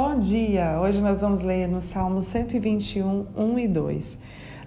Bom dia! Hoje nós vamos ler no Salmo 121, 1 e 2.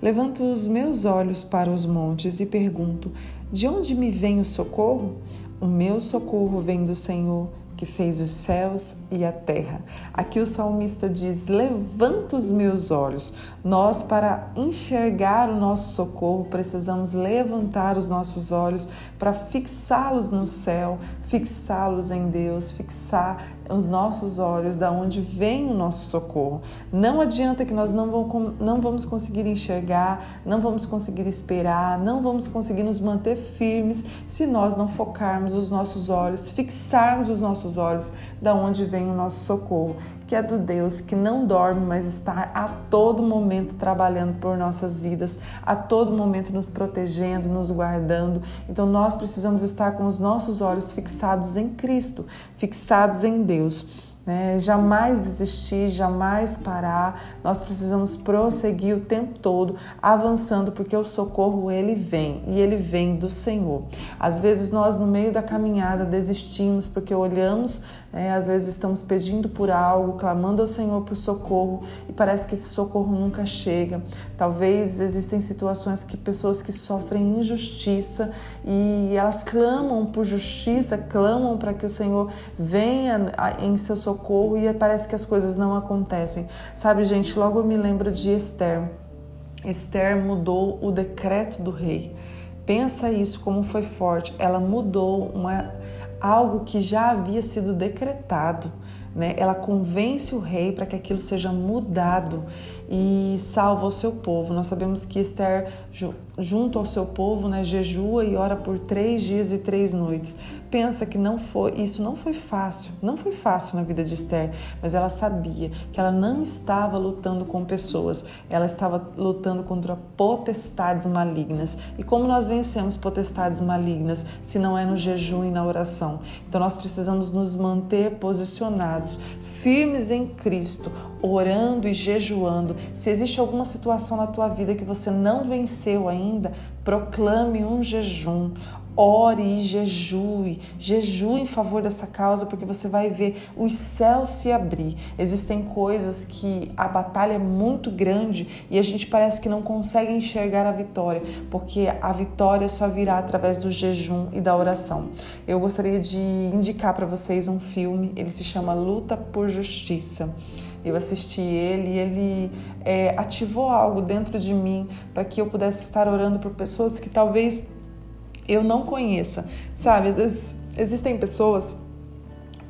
Levanto os meus olhos para os montes e pergunto: De onde me vem o socorro? O meu socorro vem do Senhor que fez os céus e a terra. Aqui o salmista diz: Levanta os meus olhos. Nós, para enxergar o nosso socorro, precisamos levantar os nossos olhos para fixá-los no céu, fixá-los em Deus, fixar os nossos olhos da onde vem o nosso socorro. Não adianta que nós não vamos, conseguir enxergar, não vamos conseguir esperar, não vamos conseguir nos manter firmes se nós não focarmos os nossos olhos, fixarmos os nossos olhos da onde vem o nosso socorro, que é do Deus que não dorme, mas está a todo momento trabalhando por nossas vidas, a todo momento nos protegendo, nos guardando. Então nós precisamos estar com os nossos olhos fixados em Cristo, fixados em Deus. Né? Jamais desistir, jamais parar. Nós precisamos prosseguir o tempo todo, avançando, porque o socorro ele vem e ele vem do Senhor. Às vezes nós no meio da caminhada desistimos porque olhamos é, às vezes estamos pedindo por algo, clamando ao Senhor por socorro e parece que esse socorro nunca chega. Talvez existem situações que pessoas que sofrem injustiça e elas clamam por justiça, clamam para que o Senhor venha em seu socorro e parece que as coisas não acontecem. Sabe, gente, logo eu me lembro de Esther. Esther mudou o decreto do rei. Pensa isso como foi forte. Ela mudou uma algo que já havia sido decretado. Né? Ela convence o rei para que aquilo seja mudado e salva o seu povo. Nós sabemos que Esther, junto ao seu povo, né, jejua e ora por três dias e três noites pensa que não foi, isso não foi fácil, não foi fácil na vida de Esther, mas ela sabia que ela não estava lutando com pessoas, ela estava lutando contra potestades malignas. E como nós vencemos potestades malignas se não é no jejum e na oração? Então nós precisamos nos manter posicionados, firmes em Cristo, orando e jejuando. Se existe alguma situação na tua vida que você não venceu ainda, proclame um jejum. Ore e jejue, jejue em favor dessa causa, porque você vai ver os céus se abrir. Existem coisas que a batalha é muito grande e a gente parece que não consegue enxergar a vitória, porque a vitória só virá através do jejum e da oração. Eu gostaria de indicar para vocês um filme, ele se chama Luta por Justiça. Eu assisti ele e ele é, ativou algo dentro de mim para que eu pudesse estar orando por pessoas que talvez eu não conheça. Sabe, às vezes existem pessoas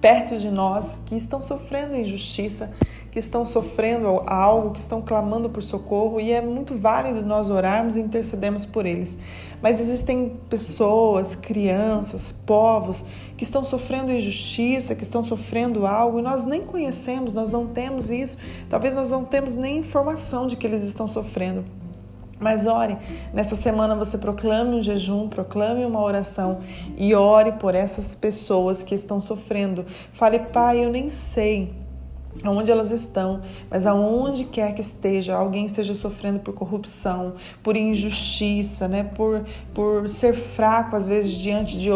perto de nós que estão sofrendo injustiça, que estão sofrendo algo, que estão clamando por socorro e é muito válido nós orarmos e intercedermos por eles. Mas existem pessoas, crianças, povos que estão sofrendo injustiça, que estão sofrendo algo e nós nem conhecemos, nós não temos isso, talvez nós não temos nem informação de que eles estão sofrendo. Mas ore, nessa semana você proclame um jejum, proclame uma oração e ore por essas pessoas que estão sofrendo. Fale, Pai, eu nem sei aonde elas estão, mas aonde quer que esteja, alguém esteja sofrendo por corrupção, por injustiça, né, por, por ser fraco às vezes diante de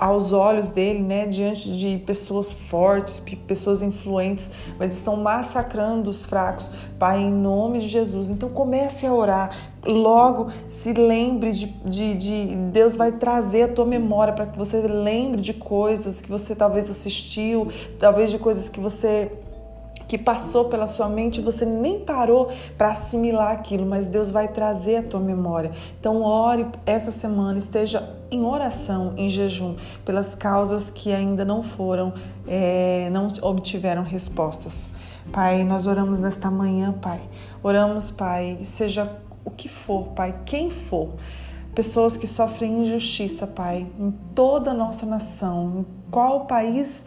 aos olhos dele, né, diante de pessoas fortes, pessoas influentes, mas estão massacrando os fracos. Pai, em nome de Jesus. Então comece a orar. Logo se lembre de, de, de Deus vai trazer a tua memória para que você lembre de coisas que você talvez assistiu, talvez de coisas que você que passou pela sua mente, você nem parou para assimilar aquilo, mas Deus vai trazer a tua memória. Então, ore essa semana, esteja em oração, em jejum, pelas causas que ainda não foram, é, não obtiveram respostas. Pai, nós oramos nesta manhã, Pai. Oramos, Pai, seja o que for, Pai, quem for pessoas que sofrem injustiça, Pai, em toda a nossa nação, em qual país,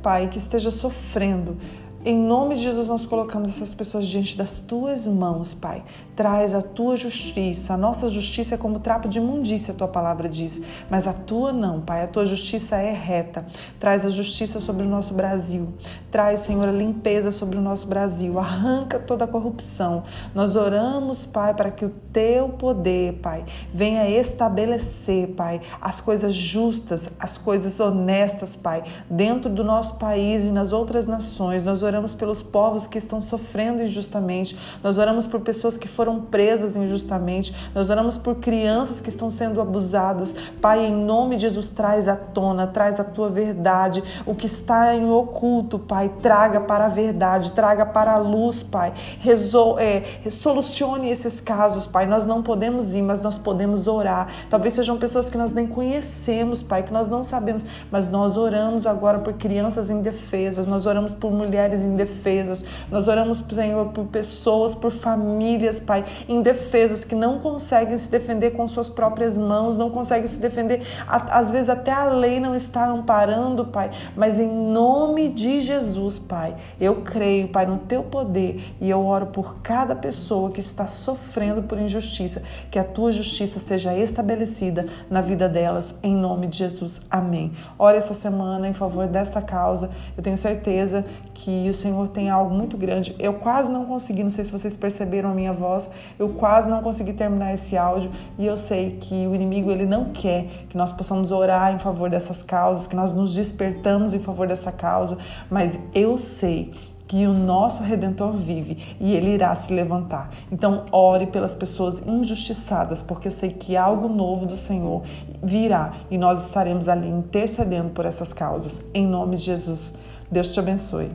Pai, que esteja sofrendo. Em nome de Jesus, nós colocamos essas pessoas diante das tuas mãos, Pai. Traz a tua justiça. A nossa justiça é como trapo de imundícia, a tua palavra diz. Mas a tua não, Pai. A tua justiça é reta. Traz a justiça sobre o nosso Brasil. Traz, Senhor, a limpeza sobre o nosso Brasil. Arranca toda a corrupção. Nós oramos, Pai, para que o teu poder, Pai, venha estabelecer, Pai, as coisas justas, as coisas honestas, Pai, dentro do nosso país e nas outras nações. Nós oramos oramos pelos povos que estão sofrendo injustamente, nós oramos por pessoas que foram presas injustamente, nós oramos por crianças que estão sendo abusadas. Pai, em nome de Jesus, traz à tona, traz a tua verdade, o que está em oculto, Pai, traga para a verdade, traga para a luz, Pai. Resol é, solucione esses casos, Pai. Nós não podemos ir, mas nós podemos orar. Talvez sejam pessoas que nós nem conhecemos, Pai, que nós não sabemos, mas nós oramos agora por crianças indefesas, nós oramos por mulheres indefesas, nós oramos, Senhor, por pessoas, por famílias, Pai, indefesas que não conseguem se defender com suas próprias mãos, não conseguem se defender, às vezes até a lei não está amparando, Pai, mas em nome de Jesus, Pai, eu creio, Pai, no teu poder e eu oro por cada pessoa que está sofrendo por injustiça, que a tua justiça seja estabelecida na vida delas, em nome de Jesus. Amém. Ore essa semana em favor dessa causa. Eu tenho certeza que o Senhor tem algo muito grande. Eu quase não consegui, não sei se vocês perceberam a minha voz, eu quase não consegui terminar esse áudio e eu sei que o inimigo ele não quer que nós possamos orar em favor dessas causas, que nós nos despertamos em favor dessa causa, mas eu sei que o nosso redentor vive e ele irá se levantar. Então, ore pelas pessoas injustiçadas, porque eu sei que algo novo do Senhor virá e nós estaremos ali intercedendo por essas causas. Em nome de Jesus. Deus te abençoe.